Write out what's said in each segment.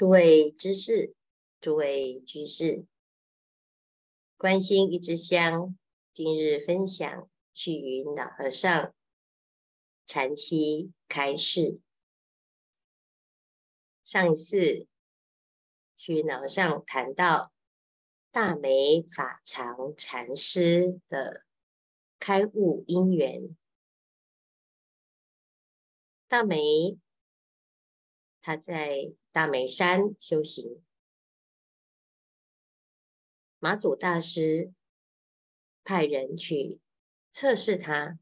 诸位知识，诸位居士，观心一支香，今日分享虚云老和尚禅七开示。上一次虚云老和尚谈到大美法常禅师的开悟因缘，大美他在。大梅山修行，马祖大师派人去测试他。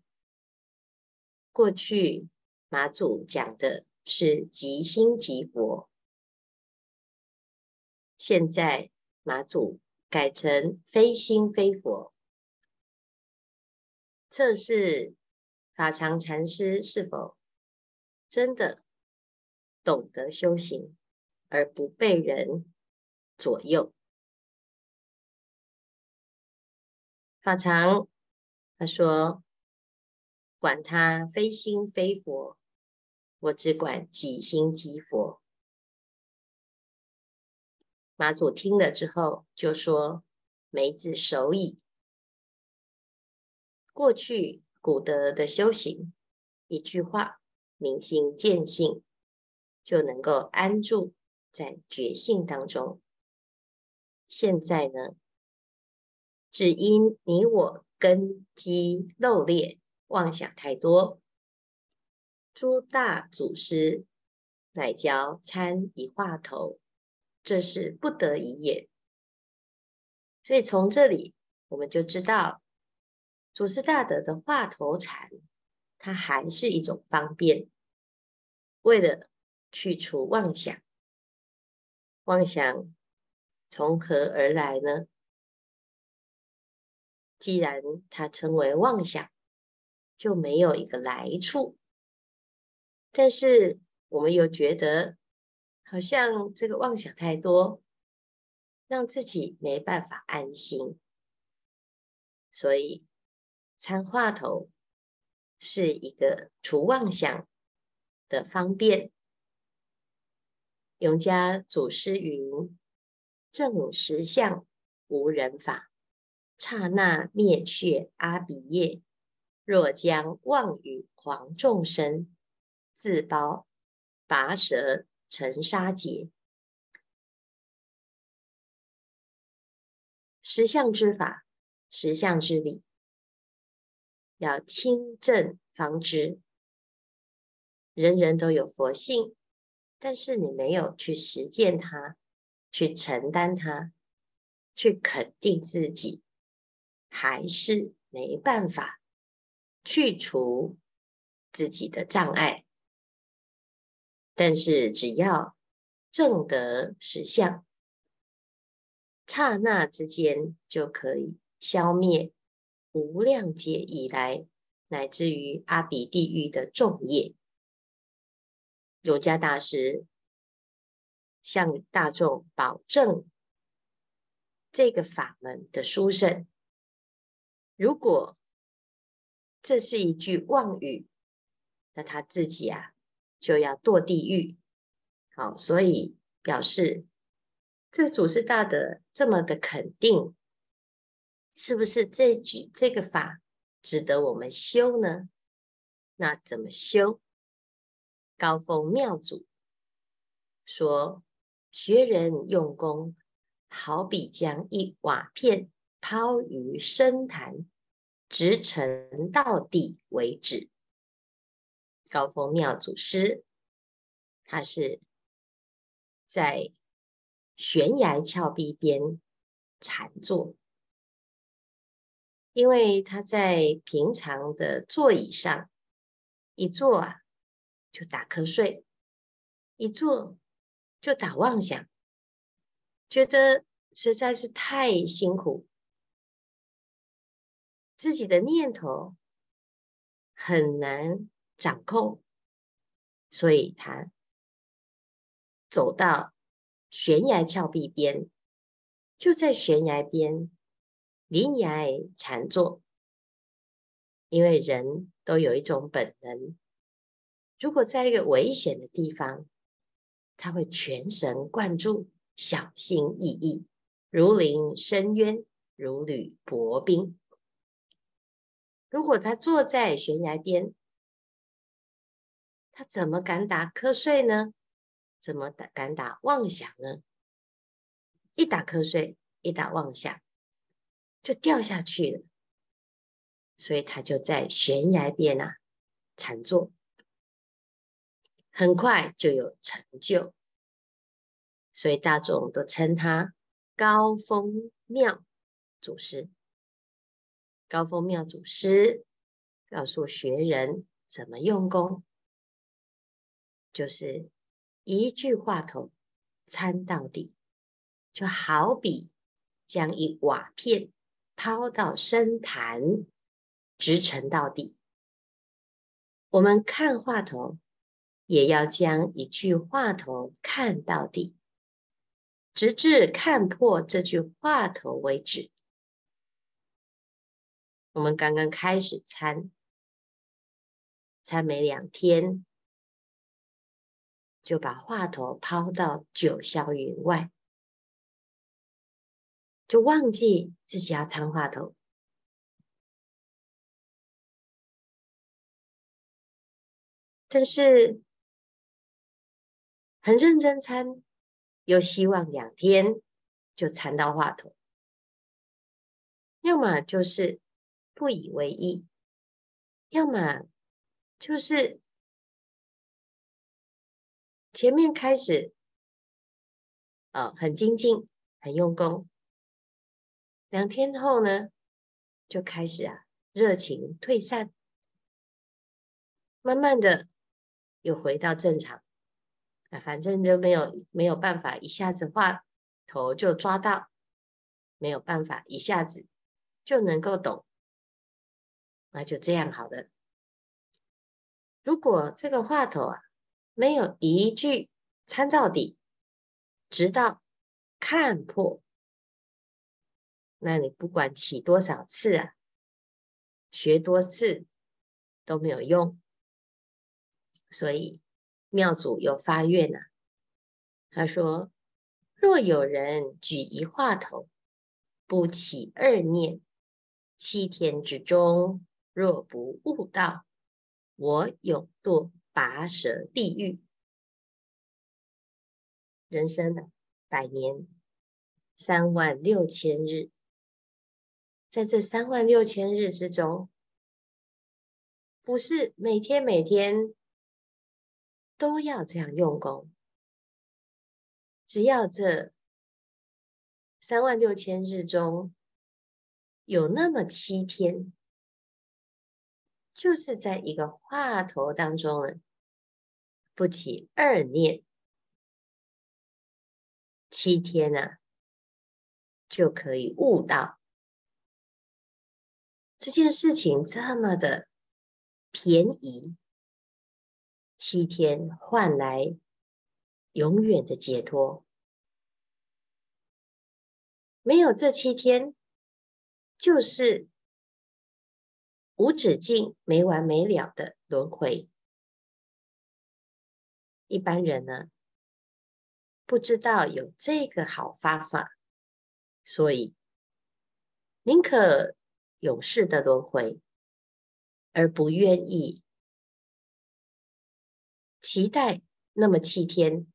过去马祖讲的是即心即佛，现在马祖改成非心非佛，测试法常禅师是否真的懂得修行。而不被人左右。法常他说：“管他非心非佛，我只管即心即佛。”马祖听了之后就说：“梅子熟矣。”过去古德的修行，一句话明心见性，就能够安住。在觉性当中，现在呢，只因你我根基漏劣，妄想太多，诸大祖师乃教参一话头，这是不得已也。所以从这里我们就知道，祖师大德的话头禅，它还是一种方便，为了去除妄想。妄想从何而来呢？既然它称为妄想，就没有一个来处。但是我们又觉得，好像这个妄想太多，让自己没办法安心。所以参话头是一个除妄想的方便。永嘉祖师云：“正实相无人法，刹那灭却阿鼻业。若将妄语誑众生，自报拔舌成沙劫。实相之法，实相之理，要亲证方知。人人都有佛性。”但是你没有去实践它，去承担它，去肯定自己，还是没办法去除自己的障碍。但是只要正得实相，刹那之间就可以消灭无量劫以来乃至于阿鼻地狱的重业。有家大师向大众保证这个法门的殊胜。如果这是一句妄语，那他自己啊就要堕地狱。好，所以表示这祖师大德这么的肯定，是不是这句这个法值得我们修呢？那怎么修？高风妙祖说：“学人用功，好比将一瓦片抛于深潭，直沉到底为止。”高风妙祖师，他是在悬崖峭壁边禅坐，因为他在平常的座椅上一坐啊。就打瞌睡，一坐就打妄想，觉得实在是太辛苦，自己的念头很难掌控，所以他走到悬崖峭壁边，就在悬崖边临崖禅坐，因为人都有一种本能。如果在一个危险的地方，他会全神贯注，小心翼翼，如临深渊，如履薄冰。如果他坐在悬崖边，他怎么敢打瞌睡呢？怎么敢打妄想呢？一打瞌睡，一打妄想，就掉下去了。所以他就在悬崖边啊禅坐，很快就有成就。所以大众都称他高峰妙祖师。高峰妙祖师告诉学人怎么用功，就是一句话头参到底。就好比将一瓦片抛到深潭，直沉到底。我们看话头，也要将一句话头看到底，直至看破这句话头为止。我们刚刚开始参，参没两天，就把话头抛到九霄云外。就忘记自己要参话头，但是很认真参，又希望两天就参到话头，要么就是不以为意，要么就是前面开始，呃，很精进，很用功。两天后呢，就开始啊，热情退散，慢慢的又回到正常。啊，反正就没有没有办法一下子话头就抓到，没有办法一下子就能够懂，那就这样好了。如果这个话头啊，没有一句参到底，直到看破。那你不管起多少次啊，学多次都没有用。所以妙祖又发愿了，他说：若有人举一话头，不起二念，七天之中若不悟道，我永堕拔舌地狱。人生的百年三万六千日。在这三万六千日之中，不是每天每天都要这样用功，只要这三万六千日中有那么七天，就是在一个话头当中，不起二念，七天呢、啊、就可以悟到。这件事情这么的便宜，七天换来永远的解脱。没有这七天，就是无止境、没完没了的轮回。一般人呢，不知道有这个好方法，所以宁可。永世的轮回，而不愿意期待那么七天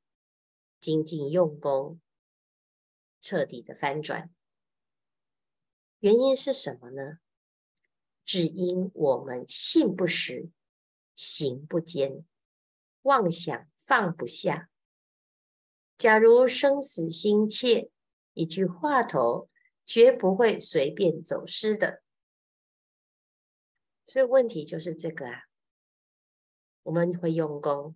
精进用功，彻底的翻转。原因是什么呢？只因我们信不实，行不坚，妄想放不下。假如生死心切，一句话头绝不会随便走失的。所以问题就是这个啊，我们会用功、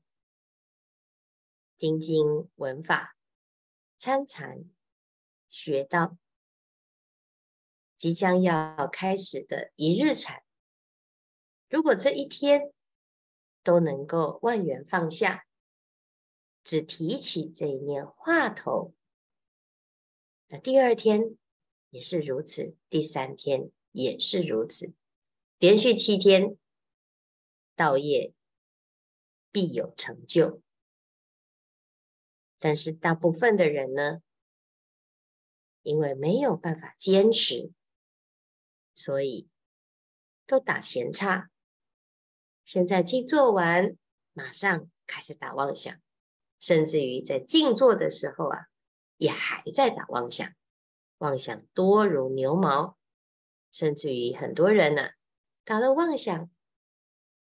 听经闻法、参禅、学道，即将要开始的一日禅。如果这一天都能够万缘放下，只提起这一念话头，那第二天也是如此，第三天也是如此。连续七天，道业必有成就。但是大部分的人呢，因为没有办法坚持，所以都打闲岔。现在静坐完，马上开始打妄想，甚至于在静坐的时候啊，也还在打妄想，妄想多如牛毛，甚至于很多人呢、打了妄想，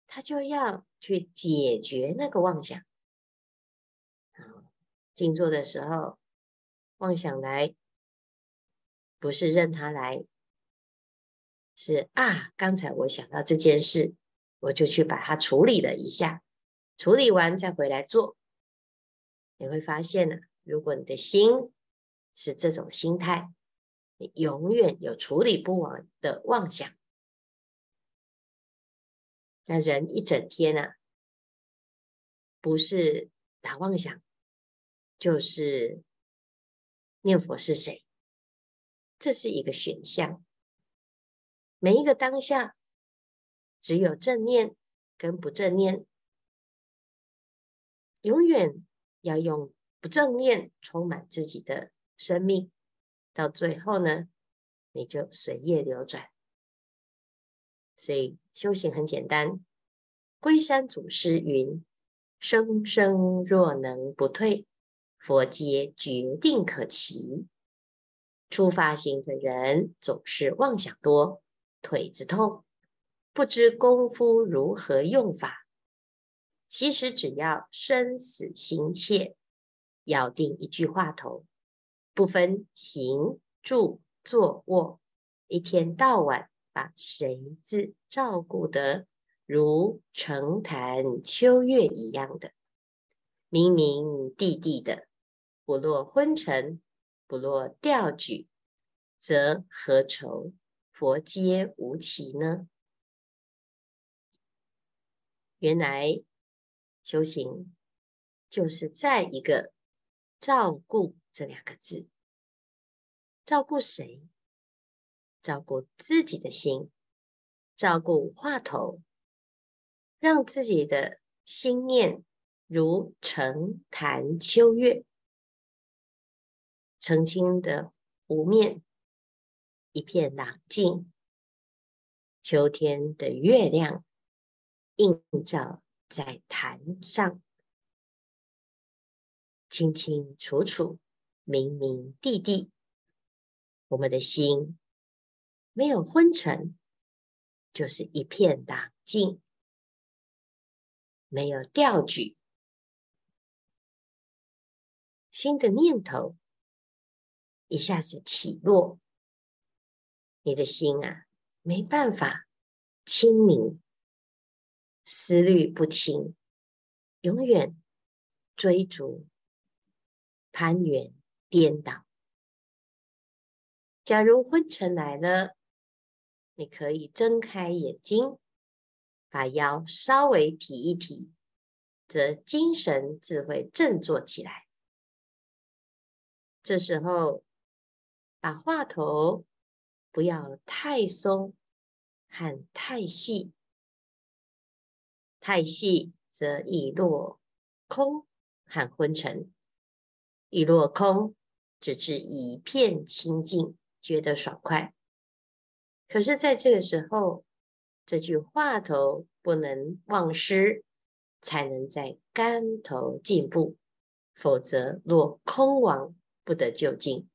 他就要去解决那个妄想。静坐的时候，妄想来，不是任他来，是啊，刚才我想到这件事。我就去把它处理了一下，处理完再回来做，你会发现呢，如果你的心是这种心态，你永远有处理不完的妄想。那人一整天啊，不是打妄想，就是念佛是谁，这是一个选项，每一个当下。只有正念跟不正念，永远要用不正念充满自己的生命，到最后呢，你就随业流转。所以修行很简单，龟山祖师云：“生生若能不退，佛阶决定可期。”初发心的人总是妄想多，腿子痛。不知功夫如何用法，其实只要生死心切，咬定一句话头，不分行住坐卧，一天到晚把谁字照顾得如澄潭秋月一样的明明地地的，不落昏沉，不落掉举，则何愁佛阶无期呢？原来修行就是在一个“照顾”这两个字，照顾谁？照顾自己的心，照顾话头，让自己的心念如澄潭秋月，澄清的湖面一片朗静，秋天的月亮。映照在潭上，清清楚楚，明明地地。我们的心没有昏沉，就是一片朗静；没有调举，新的念头一下子起落，你的心啊，没办法清明。思虑不清，永远追逐、攀援、颠倒。假如昏沉来了，你可以睁开眼睛，把腰稍微提一提，则精神自会振作起来。这时候，把话头不要太松喊太细。太细则易落空喊昏沉，一落空，只至一片清净，觉得爽快。可是，在这个时候，这句话头不能忘失，才能在竿头进步，否则落空亡，不得究竟。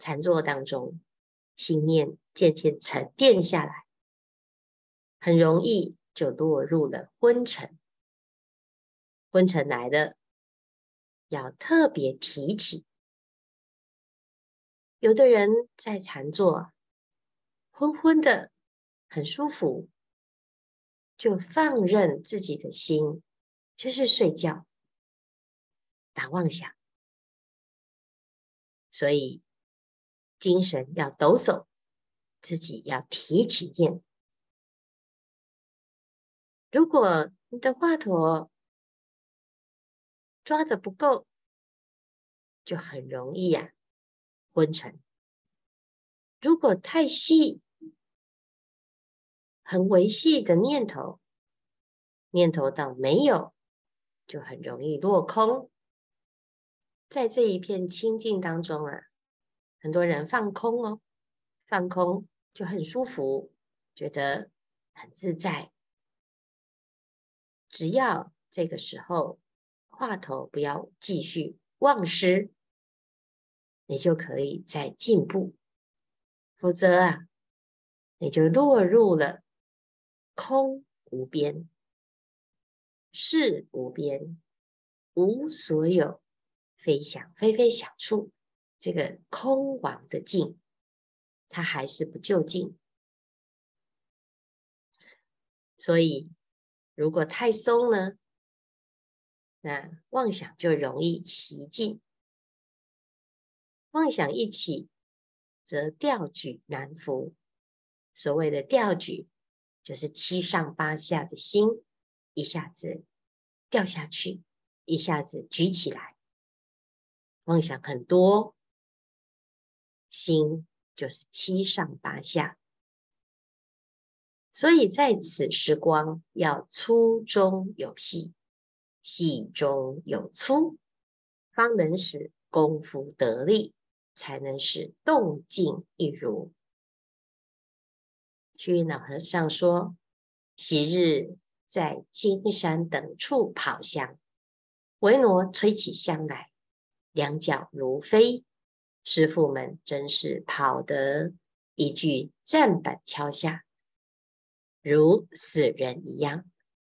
禅坐当中，心念渐渐沉淀下来，很容易。就落入了昏沉，昏沉来了，要特别提起。有的人在禅坐，昏昏的，很舒服，就放任自己的心，就是睡觉，打妄想，所以精神要抖擞，自己要提起念。如果你的话头抓的不够，就很容易呀、昏沉。如果太细，很微细的念头，念头到没有，就很容易落空。在这一片清净当中啊，很多人放空哦，放空就很舒服，觉得很自在。只要这个时候话头不要继续忘失，你就可以再进步。否则啊，你就落入了空无边、事无边、无所有、非想非非想处，这个空亡的境，它还是不究竟。所以，如果太松呢，那妄想就容易袭进。妄想一起，则掉举难伏。所谓的掉举，就是七上八下的心一下子掉下去，一下子举起来。妄想很多，心就是七上八下。所以在此时光，要粗中有细，细中有粗，方能使功夫得力，才能使动静一如。虚云老和尚说：“昔日在金山等处跑香，维罗吹起香来，两脚如飞。师父们真是跑得一句站板敲下，如死人一样。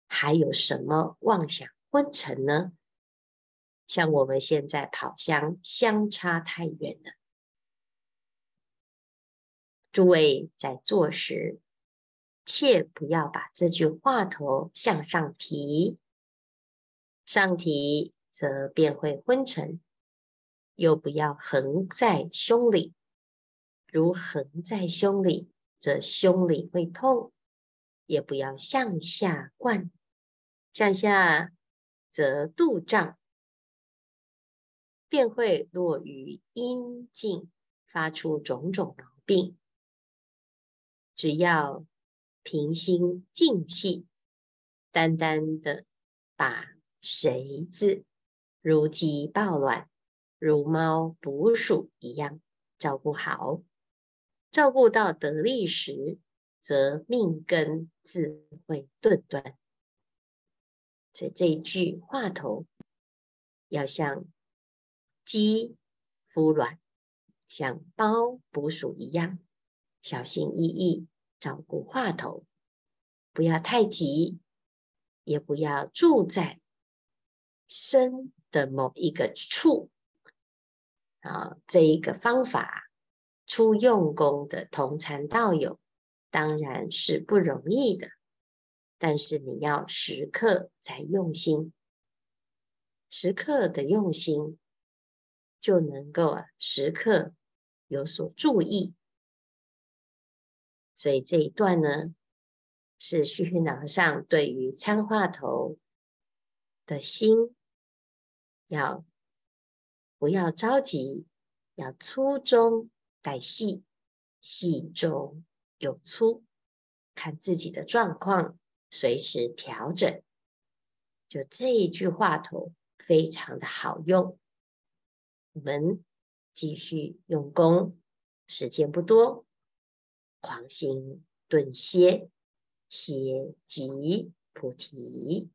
还有什么妄想昏沉呢？像我们现在跑相，相差太远了。”诸位在做时，切不要把这句话头向上提，上提则便会昏沉；又不要横在胸里，如横在胸里，则胸里会痛；也不要向下灌，向下则肚胀，便会落于阴境，发出种种毛病。只要平心静气，单单的把“谁”字如鸡抱卵、如猫捕鼠一样照顾好，照顾到得力时，则命根自会顿断。所以这一句话头要像鸡孵卵、像猫捕鼠一样。小心翼翼照顾话头，不要太急，也不要住在身的某一个处。啊，这一个方法，初用功的同参道友当然是不容易的，但是你要时刻在用心，时刻的用心，就能够啊时刻有所注意。所以这一段呢，是虚云老和尚对于参话头的心，要不要着急，要粗中带细，细中有粗，看自己的状况，随时调整。就这一句话头非常的好用，我们继续用功，时间不多。狂心顿歇，歇即菩提。